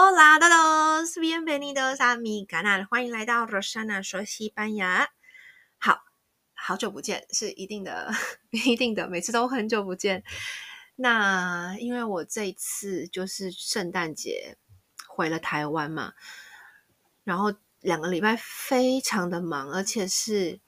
Hola todos, bienvenidos a mi canal，欢迎来到 Rosana 说西班牙。好好久不见，是一定的，一定的，每次都很久不见。那因为我这一次就是圣诞节回了台湾嘛，然后两个礼拜非常的忙，而且是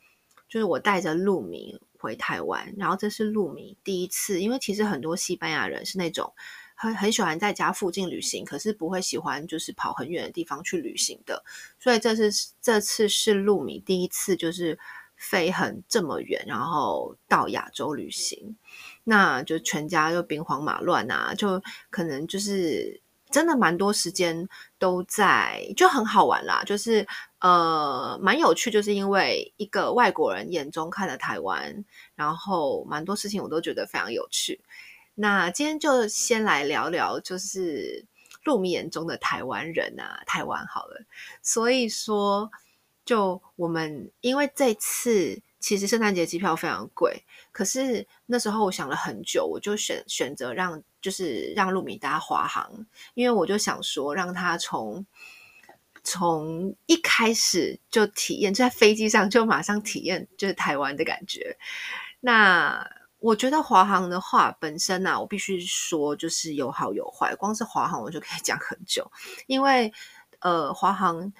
就是我带着露米回台湾，然后这是露米第一次，因为其实很多西班牙人是那种。很很喜欢在家附近旅行，可是不会喜欢就是跑很远的地方去旅行的。所以这次这次是露米第一次就是飞很这么远，然后到亚洲旅行，那就全家就兵荒马乱啊，就可能就是真的蛮多时间都在，就很好玩啦，就是呃蛮有趣，就是因为一个外国人眼中看了台湾，然后蛮多事情我都觉得非常有趣。那今天就先来聊聊，就是露米眼中的台湾人啊，台湾好了。所以说，就我们因为这次其实圣诞节机票非常贵，可是那时候我想了很久，我就选选择让就是让露米搭华航，因为我就想说让他从从一开始就体验，就在飞机上就马上体验就是台湾的感觉。那我觉得华航的话本身啊，我必须说就是有好有坏。光是华航我就可以讲很久，因为呃，华航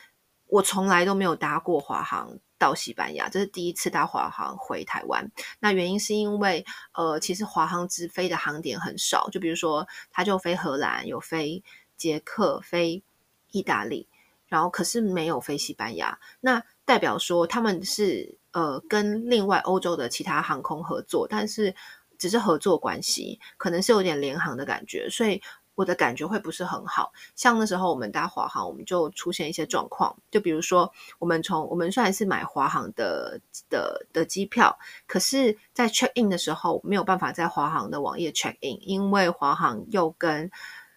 我从来都没有搭过华航到西班牙，这是第一次搭华航回台湾。那原因是因为呃，其实华航直飞的航点很少，就比如说它就飞荷兰，有飞捷克，飞意大利，然后可是没有飞西班牙。那代表说他们是。呃，跟另外欧洲的其他航空合作，但是只是合作关系，可能是有点联航的感觉，所以我的感觉会不是很好。像那时候我们搭华航，我们就出现一些状况，就比如说我们从我们虽然是买华航的的的机票，可是在 check in 的时候没有办法在华航的网页 check in，因为华航又跟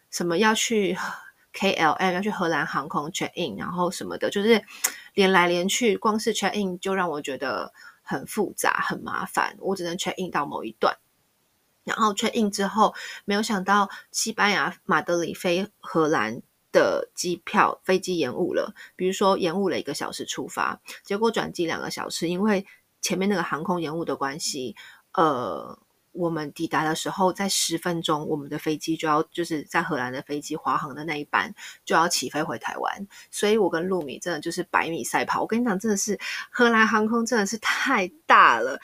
什么要去 KLM 要去荷兰航空 check in，然后什么的，就是。连来连去，光是 check in 就让我觉得很复杂、很麻烦。我只能 check in 到某一段，然后 check in 之后，没有想到西班牙马德里飞荷兰的机票飞机延误了，比如说延误了一个小时出发，结果转机两个小时，因为前面那个航空延误的关系，呃。我们抵达的时候，在十分钟，我们的飞机就要就是在荷兰的飞机，华航的那一班就要起飞回台湾。所以我跟露米真的就是百米赛跑。我跟你讲，真的是荷兰航空真的是太大了。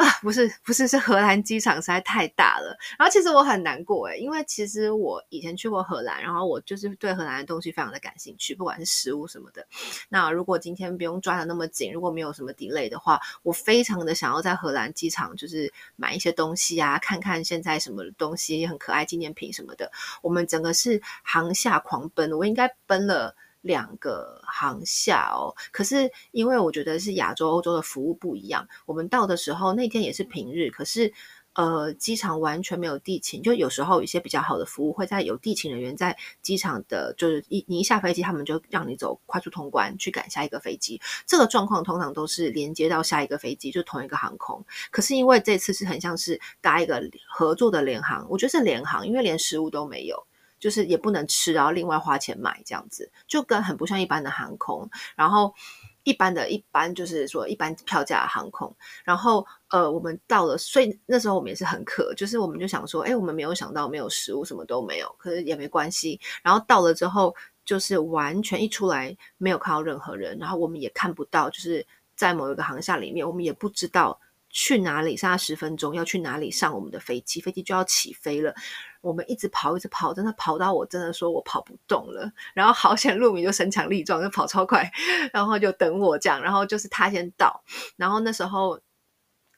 啊，不是不是，是荷兰机场实在太大了。然后其实我很难过诶，因为其实我以前去过荷兰，然后我就是对荷兰的东西非常的感兴趣，不管是食物什么的。那如果今天不用抓得那么紧，如果没有什么 delay 的话，我非常的想要在荷兰机场就是买一些东西啊，看看现在什么东西很可爱纪念品什么的。我们整个是航下狂奔，我应该奔了。两个航厦哦，可是因为我觉得是亚洲、欧洲的服务不一样，我们到的时候那天也是平日，可是呃，机场完全没有地勤，就有时候一些比较好的服务会在有地勤人员在机场的，就是一你一下飞机，他们就让你走快速通关去赶下一个飞机。这个状况通常都是连接到下一个飞机，就同一个航空。可是因为这次是很像是搭一个合作的联航，我觉得是联航，因为连食物都没有。就是也不能吃，然后另外花钱买这样子，就跟很不像一般的航空。然后一般的一般就是说一般票价的航空。然后呃，我们到了，所以那时候我们也是很渴，就是我们就想说，哎，我们没有想到没有食物，什么都没有，可是也没关系。然后到了之后，就是完全一出来没有看到任何人，然后我们也看不到，就是在某一个航厦里面，我们也不知道。去哪里？剩下十分钟要去哪里上我们的飞机？飞机就要起飞了。我们一直跑，一直跑，真的跑到我真的说我跑不动了。然后好险，露米就身强力壮，就跑超快，然后就等我这样。然后就是他先到，然后那时候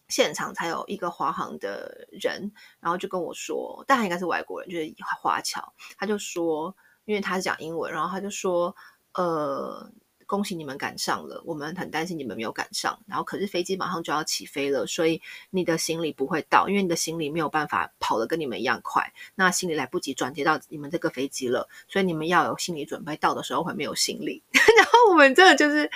现场才有一个华航的人，然后就跟我说，但他应该是外国人，就是华侨。他就说，因为他是讲英文，然后他就说，呃。恭喜你们赶上了，我们很担心你们没有赶上。然后可是飞机马上就要起飞了，所以你的行李不会到，因为你的行李没有办法跑得跟你们一样快。那行李来不及转接到你们这个飞机了，所以你们要有心理准备，到的时候会没有行李。然后我们真的就是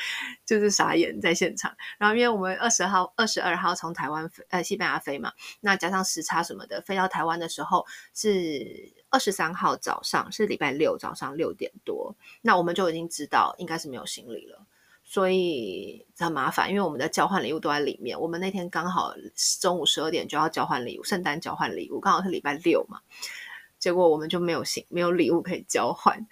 就是傻眼在现场。然后因为我们二十号、二十二号从台湾飞呃西班牙飞嘛，那加上时差什么的，飞到台湾的时候是。二十三号早上是礼拜六早上六点多，那我们就已经知道应该是没有行李了，所以很麻烦，因为我们的交换礼物都在里面。我们那天刚好中午十二点就要交换礼物，圣诞交换礼物刚好是礼拜六嘛，结果我们就没有行，没有礼物可以交换。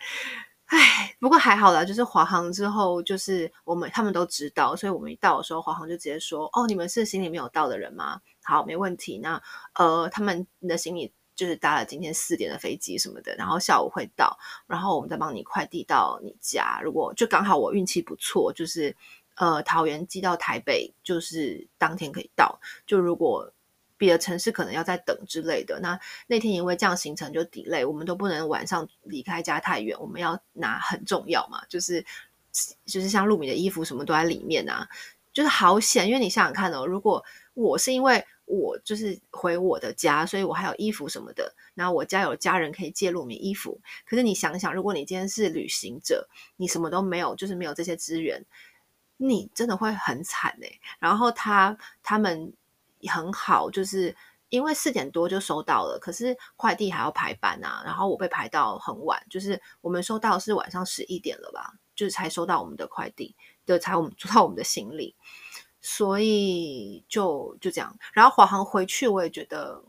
唉，不过还好啦，就是华航之后，就是我们他们都知道，所以我们一到的时候，华航就直接说：“哦，你们是行李没有到的人吗？好，没问题。那呃，他们的行李就是搭了今天四点的飞机什么的，然后下午会到，然后我们再帮你快递到你家。如果就刚好我运气不错，就是呃桃园寄到台北，就是当天可以到。就如果。”别的城市可能要再等之类的，那那天因为这样行程就 delay，我们都不能晚上离开家太远，我们要拿很重要嘛，就是就是像露米的衣服什么都在里面啊，就是好险，因为你想想看哦，如果我是因为我就是回我的家，所以我还有衣服什么的，然后我家有家人可以借露米衣服，可是你想想，如果你今天是旅行者，你什么都没有，就是没有这些资源，你真的会很惨哎、然后他他们。很好，就是因为四点多就收到了，可是快递还要排班啊，然后我被排到很晚，就是我们收到是晚上十一点了吧，就是才收到我们的快递，就，才我们 收到我们的行李，所以就就这样，然后华航回去我也觉得。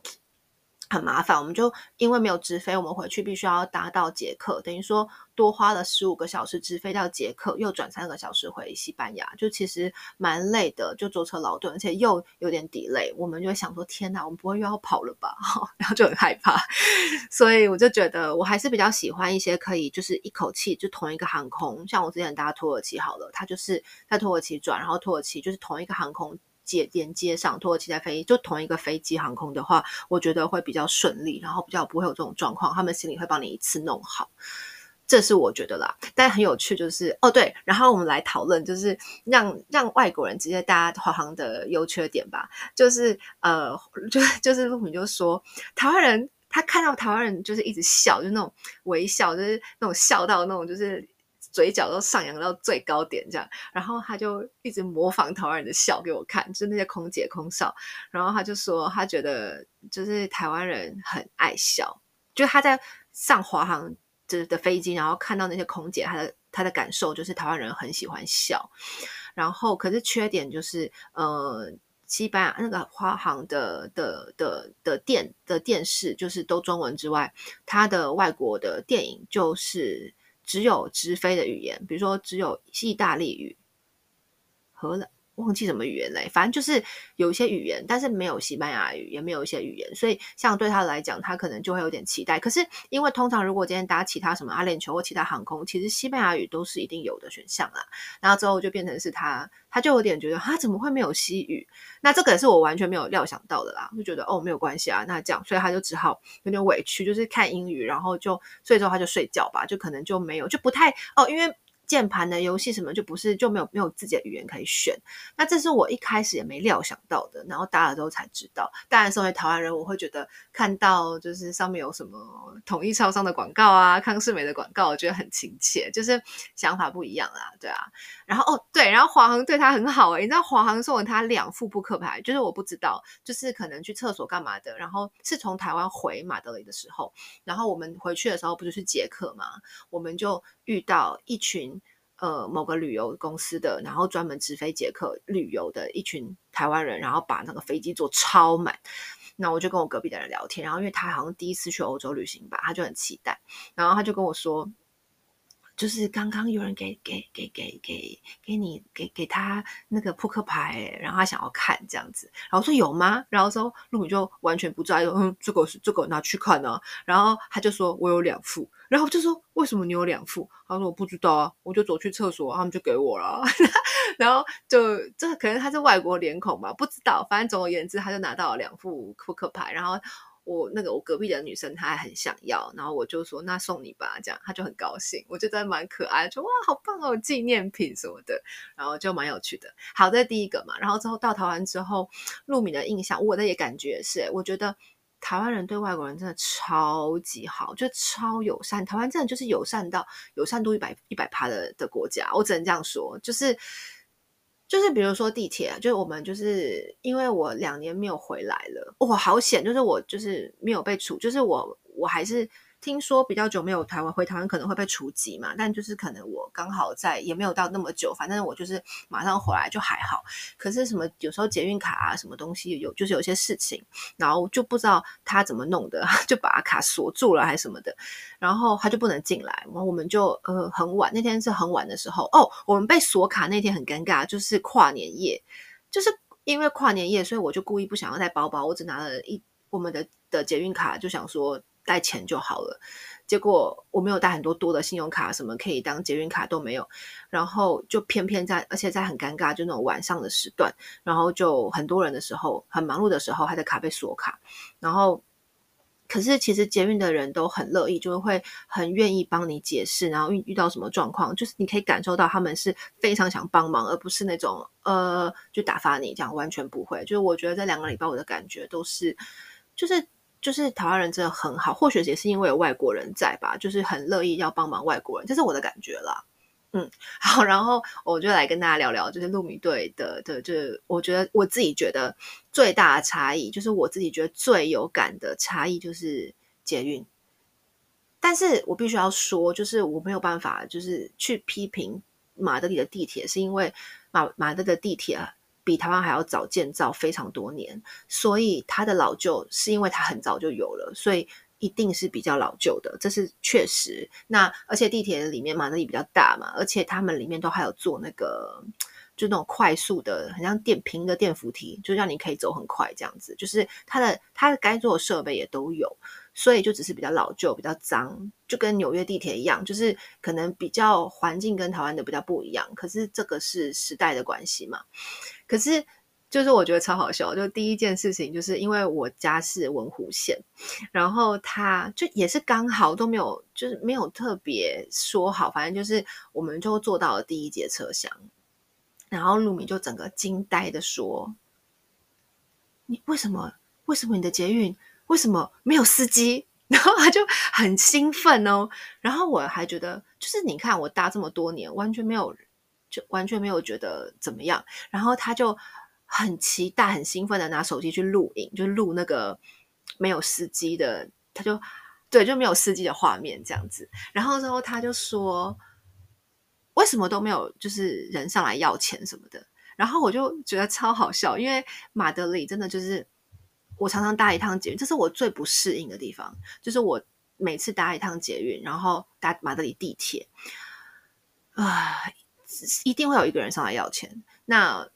很麻烦，我们就因为没有直飞，我们回去必须要搭到捷克，等于说多花了十五个小时直飞到捷克，又转三个小时回西班牙，就其实蛮累的，就坐车劳顿，而且又有点 delay，我们就会想说天哪，我们不会又要跑了吧？然后就很害怕，所以我就觉得我还是比较喜欢一些可以就是一口气就同一个航空，像我之前搭土耳其好了，它就是在土耳其转，然后土耳其就是同一个航空。接连接上土耳其在飞，就同一个飞机航空的话，我觉得会比较顺利，然后比较不会有这种状况。他们行李会帮你一次弄好，这是我觉得啦。但很有趣，就是哦对，然后我们来讨论，就是让让外国人直接搭华航的优缺点吧。就是呃，就就是陆敏就说，台湾人他看到台湾人就是一直笑，就那种微笑，就是那种笑到那种就是。嘴角都上扬到最高点，这样，然后他就一直模仿台湾人的笑给我看，就是那些空姐空少，然后他就说他觉得就是台湾人很爱笑，就他在上华航的的飞机，然后看到那些空姐，他的他的感受就是台湾人很喜欢笑，然后可是缺点就是呃，西班牙那个华航的的的的电的电视就是都中文之外，他的外国的电影就是。只有直飞的语言，比如说只有意大利语、荷兰。忘记什么语言嘞，反正就是有一些语言，但是没有西班牙语，也没有一些语言，所以像对他来讲，他可能就会有点期待。可是因为通常如果今天搭其他什么阿联酋或其他航空，其实西班牙语都是一定有的选项啦。然后之后就变成是他，他就有点觉得他怎么会没有西语？那这个是我完全没有料想到的啦，就觉得哦没有关系啊，那这样，所以他就只好有点委屈，就是看英语，然后就所以之后他就睡觉吧，就可能就没有就不太哦，因为。键盘的游戏什么就不是就没有没有自己的语言可以选，那这是我一开始也没料想到的，然后搭了之后才知道。当然，身为台湾人，我会觉得看到就是上面有什么统一超商的广告啊、康世美的广告，我觉得很亲切，就是想法不一样啦，对啊。然后哦对，然后华航对他很好诶、你知道华航送了他两副扑克牌，就是我不知道，就是可能去厕所干嘛的，然后是从台湾回马德里的时候，然后我们回去的时候不就是捷克嘛，我们就遇到一群。呃，某个旅游公司的，然后专门直飞捷克旅游的一群台湾人，然后把那个飞机坐超满。那我就跟我隔壁的人聊天，然后因为他好像第一次去欧洲旅行吧，他就很期待，然后他就跟我说。就是刚刚有人给给给给给给你给给他那个扑克牌，然后他想要看这样子，然后说有吗？然后说陆米就完全不在意，嗯，这个是这个拿去看呢、啊。然后他就说我有两副，然后就说为什么你有两副？他说我不知道啊，我就走去厕所，他们就给我了。然后就这可能他是外国脸孔吧，不知道。反正总而言之，他就拿到了两副扑克牌，然后。我那个我隔壁的女生她还很想要，然后我就说那送你吧，这样她就很高兴，我觉得蛮可爱，就哇好棒哦，纪念品什么的，然后就蛮有趣的。好，这第一个嘛，然后之后到台湾之后，陆米的印象，我的也感觉是，我觉得台湾人对外国人真的超级好，就超友善，台湾真的就是友善到友善度一百一百趴的的国家，我只能这样说，就是。就是比如说地铁，就是我们就是因为我两年没有回来了，哇，好险！就是我就是没有被处，就是我我还是听说比较久没有台湾回台湾可能会被除籍嘛，但就是可能我刚好在也没有到那么久，反正我就是马上回来就还好。可是什么有时候捷运卡啊什么东西有就是有些事情，然后就不知道他怎么弄的，就把卡锁住了还是什么的，然后他就不能进来。然后我们就呃很晚，那天是很晚的时候哦，我们被锁卡那天很尴尬，就是跨年夜，就是因为跨年夜，所以我就故意不想要带包包，我只拿了一我们的的捷运卡，就想说。带钱就好了，结果我没有带很多多的信用卡，什么可以当捷运卡都没有，然后就偏偏在，而且在很尴尬，就那种晚上的时段，然后就很多人的时候，很忙碌的时候，他的卡被锁卡，然后可是其实捷运的人都很乐意，就会很愿意帮你解释，然后遇遇到什么状况，就是你可以感受到他们是非常想帮忙，而不是那种呃就打发你这样，完全不会。就是我觉得这两个礼拜我的感觉都是，就是。就是台湾人真的很好，或许也是因为有外国人在吧，就是很乐意要帮忙外国人，这是我的感觉啦。嗯，好，然后我就来跟大家聊聊，就是路米队的的，就是我觉得我自己觉得最大的差异，就是我自己觉得最有感的差异就是捷运。但是我必须要说，就是我没有办法，就是去批评马德里的地铁，是因为马马德的地铁。比台湾还要早建造非常多年，所以它的老旧是因为它很早就有了，所以一定是比较老旧的，这是确实。那而且地铁里面马德里比较大嘛，而且他们里面都还有做那个，就那种快速的，很像电瓶的电扶梯，就让你可以走很快这样子。就是它的它的该做的设备也都有。所以就只是比较老旧，比较脏，就跟纽约地铁一样，就是可能比较环境跟台湾的比较不一样。可是这个是时代的关系嘛。可是就是我觉得超好笑，就第一件事情就是因为我家是文湖线，然后他就也是刚好都没有，就是没有特别说好，反正就是我们就坐到了第一节车厢，然后路米就整个惊呆的说：“你为什么？为什么你的捷运？”为什么没有司机？然后他就很兴奋哦。然后我还觉得，就是你看我搭这么多年，完全没有，就完全没有觉得怎么样。然后他就很期待、很兴奋的拿手机去录影，就录那个没有司机的，他就对，就没有司机的画面这样子。然后之后他就说，为什么都没有就是人上来要钱什么的？然后我就觉得超好笑，因为马德里真的就是。我常常搭一趟捷运，这是我最不适应的地方。就是我每次搭一趟捷运，然后搭马德里地铁，啊，一定会有一个人上来要钱。那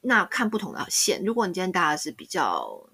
那看不同的线，如果你今天搭的是比较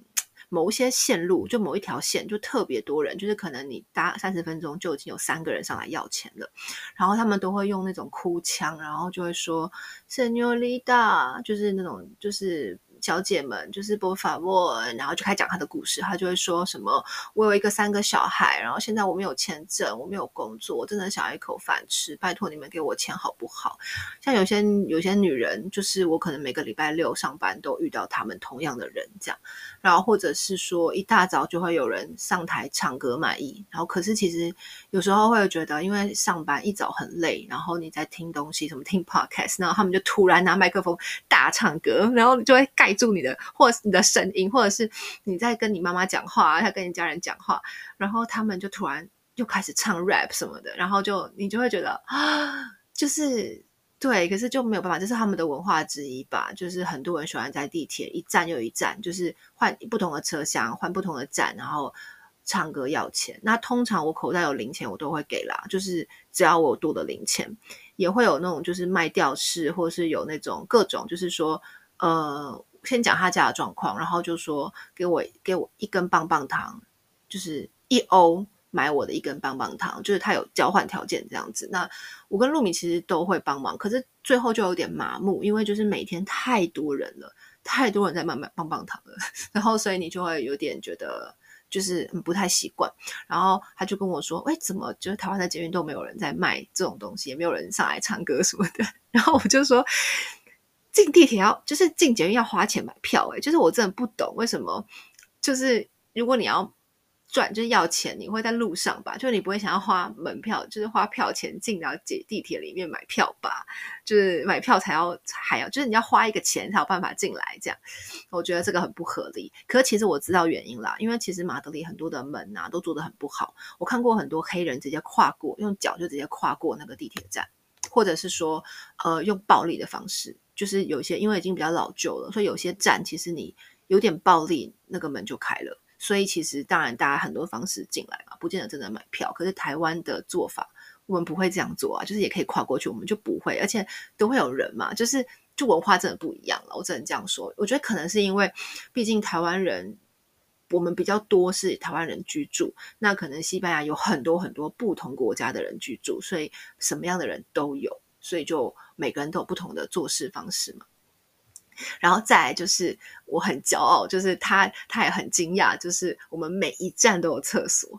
某一些线路，就某一条线就特别多人，就是可能你搭三十分钟就已经有三个人上来要钱了，然后他们都会用那种哭腔，然后就会说 “Señorita”，就是那种就是。小姐们就是播法文，然后就开始讲他的故事。他就会说什么：“我有一个三个小孩，然后现在我没有签证，我没有工作，我真的想要一口饭吃，拜托你们给我钱好不好？”像有些有些女人，就是我可能每个礼拜六上班都遇到他们同样的人这样，然后或者是说一大早就会有人上台唱歌卖艺，然后可是其实有时候会觉得，因为上班一早很累，然后你在听东西，什么听 podcast，然后他们就突然拿麦克风大唱歌，然后就会盖。住你的，或者是你的声音，或者是你在跟你妈妈讲话，他跟你家人讲话，然后他们就突然又开始唱 rap 什么的，然后就你就会觉得啊，就是对，可是就没有办法，这是他们的文化之一吧。就是很多人喜欢在地铁一站又一站，就是换不同的车厢，换不同的站，然后唱歌要钱。那通常我口袋有零钱，我都会给啦，就是只要我有多的零钱，也会有那种就是卖吊饰，或是有那种各种，就是说呃。先讲他家的状况，然后就说给我给我一根棒棒糖，就是一欧买我的一根棒棒糖，就是他有交换条件这样子。那我跟露米其实都会帮忙，可是最后就有点麻木，因为就是每天太多人了，太多人在买买棒棒糖了，然后所以你就会有点觉得就是不太习惯。然后他就跟我说：“哎，怎么就是台湾的捷运都没有人在卖这种东西，也没有人上来唱歌什么的？” 然后我就说。进地铁要就是进捷运要花钱买票，欸，诶就是我真的不懂为什么，就是如果你要赚就是要钱，你会在路上吧？就是你不会想要花门票，就是花票钱进到地地铁里面买票吧？就是买票才要还要，就是你要花一个钱才有办法进来，这样我觉得这个很不合理。可是其实我知道原因啦，因为其实马德里很多的门啊都做的很不好，我看过很多黑人直接跨过，用脚就直接跨过那个地铁站，或者是说呃用暴力的方式，就是有些因为已经比较老旧了，所以有些站其实你有点暴力，那个门就开了。所以其实当然，大家很多方式进来嘛，不见得真的买票。可是台湾的做法，我们不会这样做啊，就是也可以跨过去，我们就不会，而且都会有人嘛，就是就文化真的不一样了。我只能这样说。我觉得可能是因为，毕竟台湾人我们比较多是台湾人居住，那可能西班牙有很多很多不同国家的人居住，所以什么样的人都有，所以就每个人都有不同的做事方式嘛。然后再来就是我很骄傲，就是他他也很惊讶，就是我们每一站都有厕所，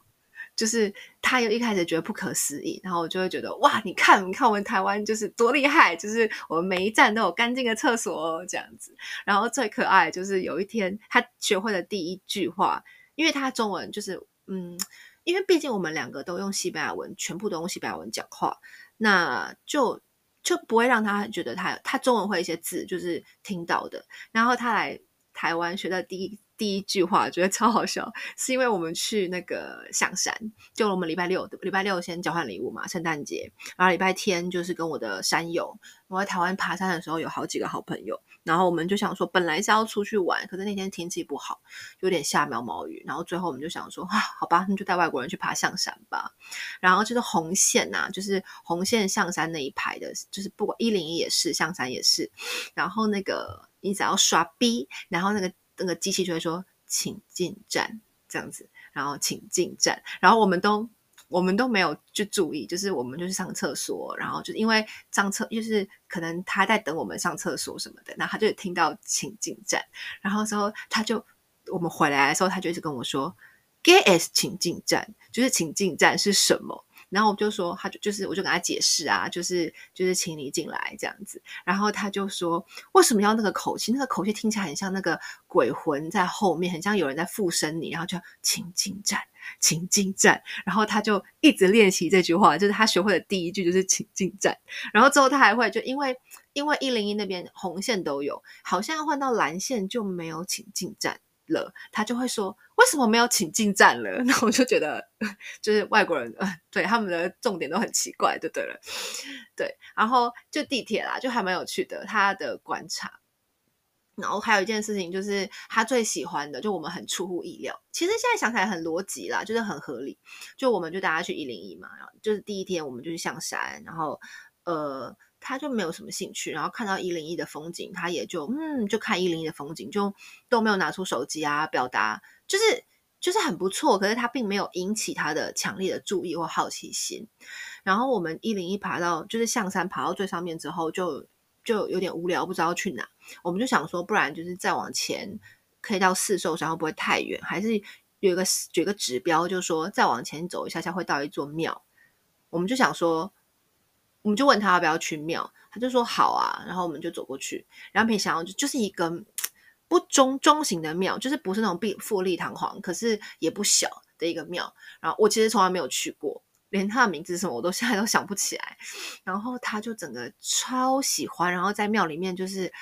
就是他又一开始觉得不可思议，然后我就会觉得哇，你看你看我们台湾就是多厉害，就是我们每一站都有干净的厕所哦，这样子。然后最可爱就是有一天他学会了第一句话，因为他中文就是嗯，因为毕竟我们两个都用西班牙文，全部都用西班牙文讲话，那就。就不会让他觉得他他中文会一些字就是听到的，然后他来台湾学的第一第一句话，觉得超好笑，是因为我们去那个象山，就我们礼拜六礼拜六先交换礼物嘛，圣诞节，然后礼拜天就是跟我的山友，我在台湾爬山的时候有好几个好朋友。然后我们就想说，本来是要出去玩，可是那天天气不好，有点下毛毛雨。然后最后我们就想说，啊，好吧，那就带外国人去爬象山吧。然后就是红线呐、啊，就是红线象山那一排的，就是不管一零一也是，象山也是。然后那个你只要刷 B，然后那个那个机器就会说，请进站这样子，然后请进站，然后我们都。我们都没有去注意，就是我们就是上厕所，然后就因为上厕，就是可能他在等我们上厕所什么的，然后他就听到请进站，然后之后他就我们回来的时候，他就一直跟我说，“¿Qué es 请进站？”就是请进站是什么？然后我就说，他就就是我就跟他解释啊，就是就是请你进来这样子，然后他就说，为什么要那个口气？那个口气听起来很像那个鬼魂在后面，很像有人在附身你，然后就请进站。请进站，然后他就一直练习这句话，就是他学会的第一句就是请进站，然后之后他还会就因为因为一零一那边红线都有，好像换到蓝线就没有请进站了，他就会说为什么没有请进站了？那我就觉得就是外国人呃，对他们的重点都很奇怪，就对了，对，然后就地铁啦，就还蛮有趣的，他的观察。然后还有一件事情，就是他最喜欢的，就我们很出乎意料。其实现在想起来很逻辑啦，就是很合理。就我们就大家去一零一嘛，然后就是第一天我们就去象山，然后呃，他就没有什么兴趣，然后看到一零一的风景，他也就嗯，就看一零一的风景，就都没有拿出手机啊，表达就是就是很不错。可是他并没有引起他的强烈的注意或好奇心。然后我们一零一爬到就是象山爬到最上面之后就。就有点无聊，不知道去哪，我们就想说，不然就是再往前，可以到四兽山，会不会太远？还是有一个有一个指标，就是说再往前走一下下会到一座庙。我们就想说，我们就问他要不要去庙，他就说好啊。然后我们就走过去，然后没想到就就是一个不中中型的庙，就是不是那种碧富丽堂皇，可是也不小的一个庙。然后我其实从来没有去过。连他的名字什么我都 现在都想不起来，然后他就整个超喜欢，然后在庙里面就是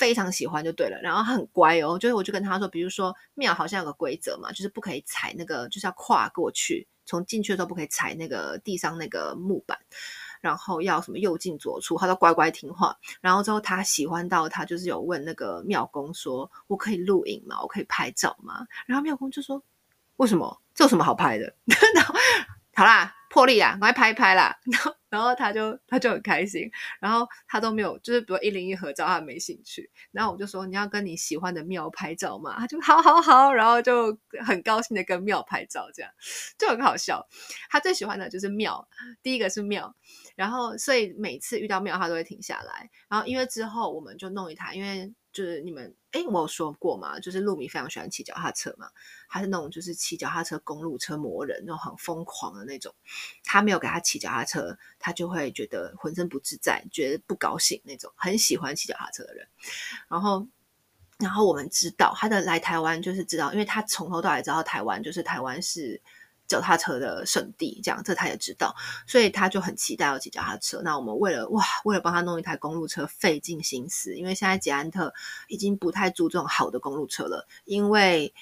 非常喜欢就对了，然后他很乖哦，就是我就跟他说，比如说庙好像有个规则嘛，就是不可以踩那个，就是要跨过去，从进去的时候不可以踩那个地上那个木板，然后要什么右进左出，他都乖乖听话。然后之后他喜欢到他就是有问那个庙公说，我可以录影吗？我可以拍照吗？然后庙公就说，为什么？这有什么好拍的？然后好啦。破例啦，赶快拍一拍啦！然后，然后他就他就很开心，然后他都没有，就是比如一零一合照，他没兴趣。然后我就说，你要跟你喜欢的庙拍照嘛？他就好好好，然后就很高兴的跟庙拍照，这样就很好笑。他最喜欢的就是庙，第一个是庙，然后所以每次遇到庙，他都会停下来。然后因为之后我们就弄一台，因为。就是你们诶，我有说过嘛，就是露米非常喜欢骑脚踏车嘛，他是那种就是骑脚踏车公路车魔人，那种很疯狂的那种。他没有给他骑脚踏车，他就会觉得浑身不自在，觉得不高兴那种，很喜欢骑脚踏车的人。然后然后我们知道他的来台湾就是知道，因为他从头到尾知道台湾就是台湾是脚踏车的圣地，这样这他也知道，所以他就很期待要骑脚踏车。那我们为了哇，为了帮他弄一台公路车费尽心思，因为现在捷安特已经不太注重好的公路车了，因为。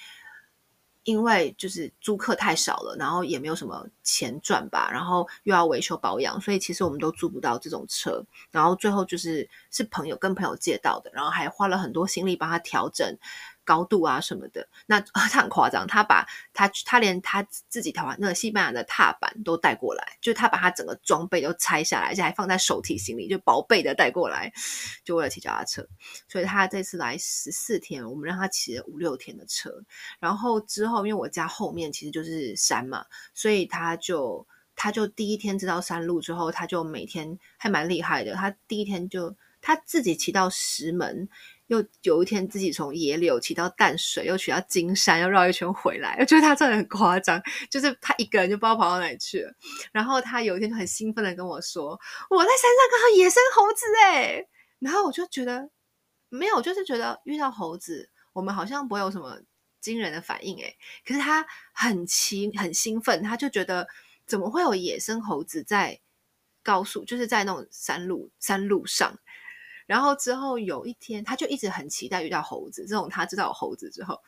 因为就是租客太少了，然后也没有什么钱赚吧，然后又要维修保养，所以其实我们都租不到这种车。然后最后就是是朋友跟朋友借到的，然后还花了很多心力帮他调整。高度啊什么的，那 他很夸张，他把他他连他自己台湾那个西班牙的踏板都带过来，就他把他整个装备都拆下来，而且还放在手提行李，就薄备的带过来，就为了骑脚踏车。所以他这次来十四天，我们让他骑了五六天的车。然后之后，因为我家后面其实就是山嘛，所以他就他就第一天知道山路之后，他就每天还蛮厉害的。他第一天就他自己骑到石门。又有一天自己从野柳骑到淡水，又骑到金山，又绕一圈回来。我觉得他真的很夸张，就是他一个人就不知道跑到哪里去了。然后他有一天就很兴奋的跟我说：“我在山上看到野生猴子诶。”然后我就觉得没有，就是觉得遇到猴子，我们好像不会有什么惊人的反应诶。可是他很奇很兴奋，他就觉得怎么会有野生猴子在高速，就是在那种山路山路上。然后之后有一天，他就一直很期待遇到猴子。这种他知道有猴子之后，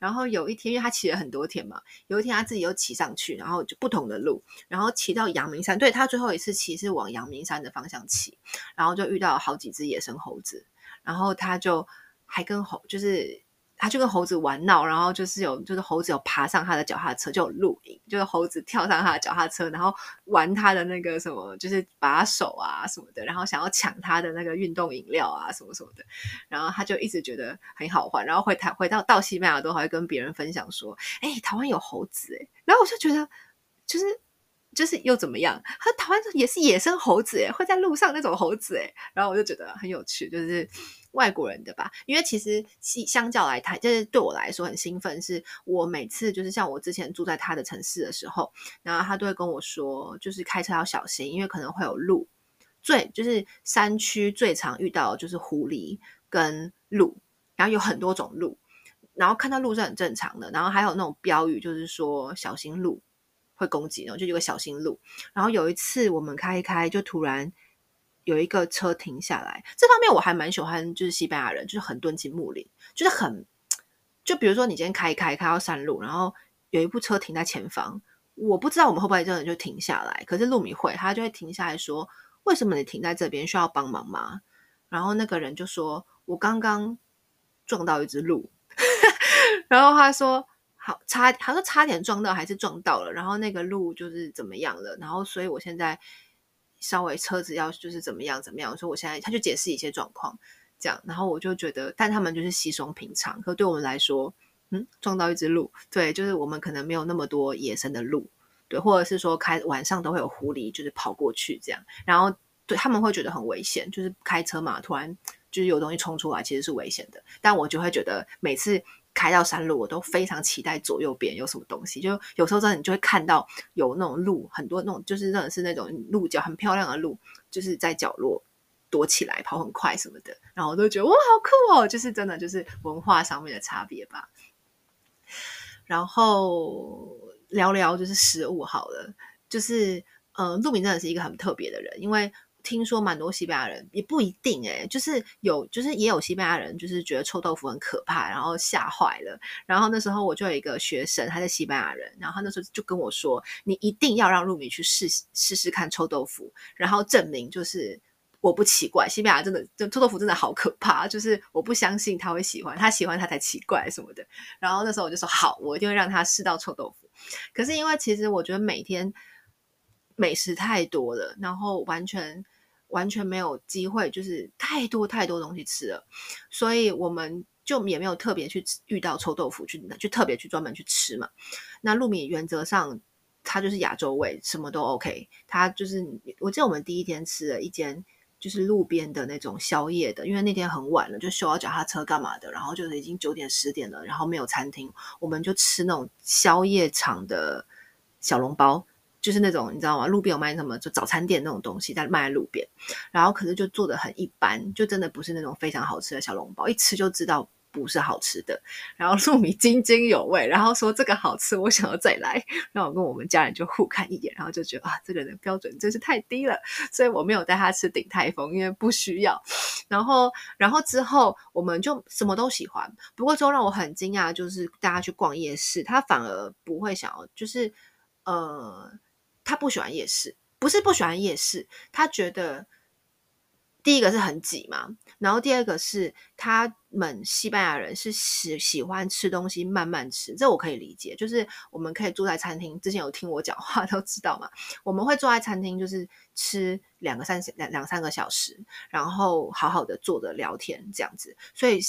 然后有一天，因为他骑了很多天嘛，有一天他自己又骑上去，然后就不同的路，然后骑到阳明山。对，他最后一次骑是往阳明山的方向骑，然后就遇到好几只野生猴子，然后他就还跟猴就是。他就跟猴子玩闹，然后就是有，就是猴子有爬上他的脚踏车，就有录影，就是猴子跳上他的脚踏车，然后玩他的那个什么，就是把手啊什么的，然后想要抢他的那个运动饮料啊什么什么的，然后他就一直觉得很好玩，然后回台回到到西班牙都还会跟别人分享说，哎，台湾有猴子诶，然后我就觉得就是。就是又怎么样？和台湾也是野生猴子诶，会在路上那种猴子诶，然后我就觉得很有趣，就是外国人的吧。因为其实相较来台，就是对我来说很兴奋，是我每次就是像我之前住在他的城市的时候，然后他都会跟我说，就是开车要小心，因为可能会有鹿。最就是山区最常遇到就是狐狸跟鹿，然后有很多种鹿，然后看到鹿是很正常的，然后还有那种标语，就是说小心鹿。会攻击，然后就有个小心路。然后有一次我们开一开，就突然有一个车停下来。这方面我还蛮喜欢，就是西班牙人，就是很敦亲睦邻，就是很就比如说你今天开一开开到山路，然后有一部车停在前方，我不知道我们会不会真的就停下来，可是路米会，他就会停下来说：“为什么你停在这边？需要帮忙吗？”然后那个人就说：“我刚刚撞到一只鹿。”然后他说。好差，好像差点撞到，还是撞到了。然后那个路就是怎么样了？然后所以我现在稍微车子要就是怎么样怎么样。所以我现在他就解释一些状况，这样。然后我就觉得，但他们就是稀松平常。可对我们来说，嗯，撞到一只鹿，对，就是我们可能没有那么多野生的鹿，对，或者是说开晚上都会有狐狸，就是跑过去这样。然后对他们会觉得很危险，就是开车嘛，突然就是有东西冲出来，其实是危险的。但我就会觉得每次。开到山路，我都非常期待左右边有什么东西。就有时候真的，你就会看到有那种鹿，很多那种就是真的是那种鹿角很漂亮的鹿，就是在角落躲起来，跑很快什么的。然后我都觉得哇，好酷哦！就是真的就是文化上面的差别吧。然后聊聊就是食物好了，就是嗯，路米真的是一个很特别的人，因为。听说蛮多西班牙人也不一定诶，就是有，就是也有西班牙人，就是觉得臭豆腐很可怕，然后吓坏了。然后那时候我就有一个学生，他是西班牙人，然后他那时候就跟我说：“你一定要让露米去试试试看臭豆腐，然后证明就是我不奇怪。西班牙真的，就臭豆腐真的好可怕，就是我不相信他会喜欢，他喜欢他才奇怪什么的。”然后那时候我就说：“好，我一定会让他试到臭豆腐。”可是因为其实我觉得每天美食太多了，然后完全。完全没有机会，就是太多太多东西吃了，所以我们就也没有特别去遇到臭豆腐去去特别去专门去吃嘛。那路米原则上他就是亚洲味，什么都 OK。他就是我记得我们第一天吃了一间就是路边的那种宵夜的，因为那天很晚了，就修好脚踏车干嘛的，然后就是已经九点十点了，然后没有餐厅，我们就吃那种宵夜场的小笼包。就是那种你知道吗？路边有卖什么就早餐店那种东西，在卖在路边，然后可是就做的很一般，就真的不是那种非常好吃的小笼包，一吃就知道不是好吃的。然后糯米津津有味，然后说这个好吃，我想要再来。然后我跟我们家人就互看一眼，然后就觉得啊，这个人的标准真是太低了，所以我没有带他吃鼎泰丰，因为不需要。然后，然后之后我们就什么都喜欢。不过之后让我很惊讶，就是大家去逛夜市，他反而不会想要，就是呃，他不喜欢夜市，不是不喜欢夜市，他觉得。第一个是很挤嘛，然后第二个是他们西班牙人是喜喜欢吃东西慢慢吃，这我可以理解。就是我们可以坐在餐厅，之前有听我讲话都知道嘛，我们会坐在餐厅就是吃两个三两两三个小时，然后好好的坐着聊天这样子，所以。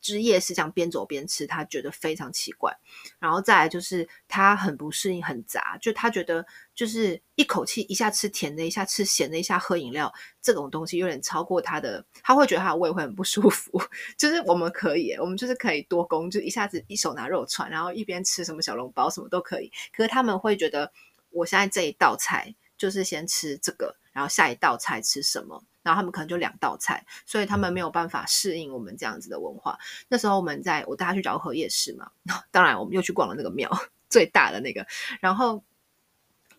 之夜是这样边走边吃，他觉得非常奇怪。然后再来就是他很不适应，很杂，就他觉得就是一口气一下吃甜的，一下吃咸的，一下喝饮料，这种东西有点超过他的，他会觉得他的胃会很不舒服。就是我们可以，我们就是可以多工，就一下子一手拿肉串，然后一边吃什么小笼包什么都可以。可是他们会觉得，我现在这一道菜就是先吃这个，然后下一道菜吃什么？然后他们可能就两道菜，所以他们没有办法适应我们这样子的文化。那时候我们在我带他去饶河夜市嘛，当然我们又去逛了那个庙，最大的那个。然后，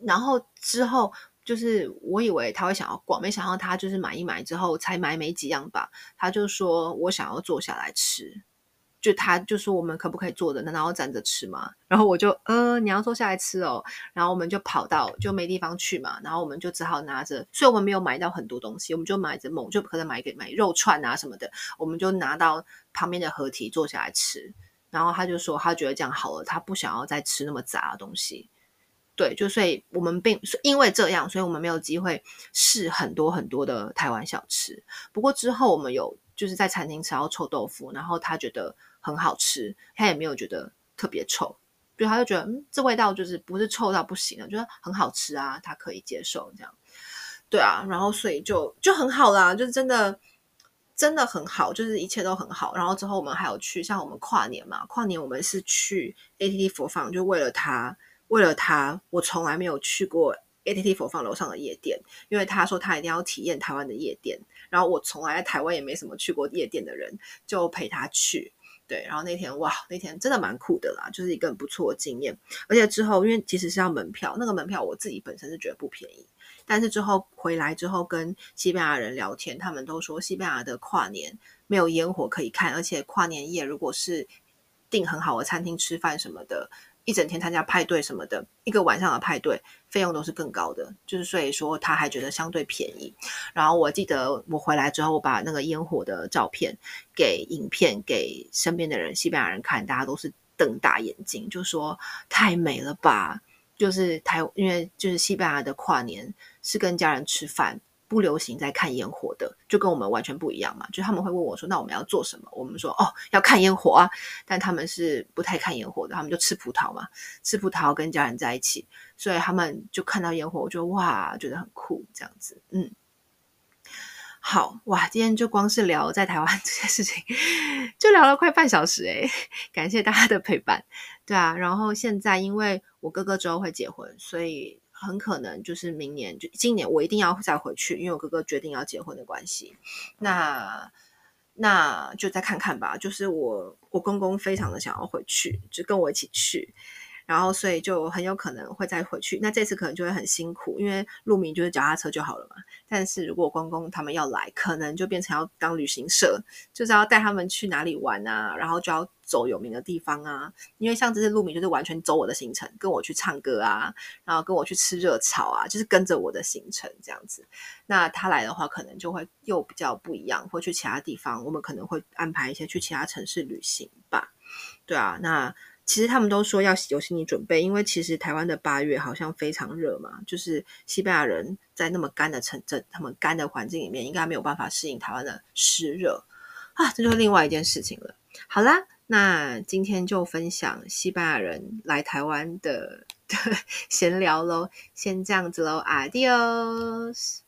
然后之后就是我以为他会想要逛，没想到他就是买一买之后才买没几样吧，他就说我想要坐下来吃。就他就说我们可不可以坐着？难道要站着吃吗？然后我就呃，你要坐下来吃哦。然后我们就跑到就没地方去嘛，然后我们就只好拿着，所以我们没有买到很多东西，我们就买着猛，就可能买个买肉串啊什么的，我们就拿到旁边的合体坐下来吃。然后他就说他觉得这样好了，他不想要再吃那么杂的东西。对，就所以我们并因为这样，所以我们没有机会试很多很多的台湾小吃。不过之后我们有就是在餐厅吃到臭豆腐，然后他觉得。很好吃，他也没有觉得特别臭，就他就觉得嗯，这味道就是不是臭到不行了，觉得很好吃啊，他可以接受这样，对啊，然后所以就就很好啦，就是真的真的很好，就是一切都很好。然后之后我们还有去，像我们跨年嘛，跨年我们是去 ATT 佛放，就为了他，为了他，我从来没有去过 ATT 佛放楼上的夜店，因为他说他一定要体验台湾的夜店，然后我从来在台湾也没什么去过夜店的人，就陪他去。对，然后那天哇，那天真的蛮酷的啦，就是一个很不错的经验。而且之后，因为其实是要门票，那个门票我自己本身是觉得不便宜，但是之后回来之后跟西班牙人聊天，他们都说西班牙的跨年没有烟火可以看，而且跨年夜如果是订很好的餐厅吃饭什么的。一整天参加派对什么的，一个晚上的派对费用都是更高的，就是所以说他还觉得相对便宜。然后我记得我回来之后，我把那个烟火的照片给影片给身边的人，西班牙人看，大家都是瞪大眼睛，就说太美了吧！就是台，因为就是西班牙的跨年是跟家人吃饭。不流行在看烟火的，就跟我们完全不一样嘛。就他们会问我说：“那我们要做什么？”我们说：“哦，要看烟火啊。”但他们是不太看烟火的，他们就吃葡萄嘛，吃葡萄跟家人在一起，所以他们就看到烟火，我就哇，觉得很酷这样子。嗯，好哇，今天就光是聊在台湾 这件事情，就聊了快半小时诶，感谢大家的陪伴。对啊，然后现在因为我哥哥之后会结婚，所以。很可能就是明年，就今年我一定要再回去，因为我哥哥决定要结婚的关系。那那就再看看吧。就是我我公公非常的想要回去，就跟我一起去。然后，所以就很有可能会再回去。那这次可能就会很辛苦，因为路名就是脚踏车就好了嘛。但是如果公公他们要来，可能就变成要当旅行社，就是要带他们去哪里玩啊，然后就要走有名的地方啊。因为像这次路名就是完全走我的行程，跟我去唱歌啊，然后跟我去吃热炒啊，就是跟着我的行程这样子。那他来的话，可能就会又比较不一样，会去其他地方。我们可能会安排一些去其他城市旅行吧。对啊，那。其实他们都说要有心理准备，因为其实台湾的八月好像非常热嘛，就是西班牙人在那么干的城镇、他们干的环境里面，应该没有办法适应台湾的湿热啊，这就是另外一件事情了。好啦，那今天就分享西班牙人来台湾的，的闲聊喽，先这样子喽，Adios。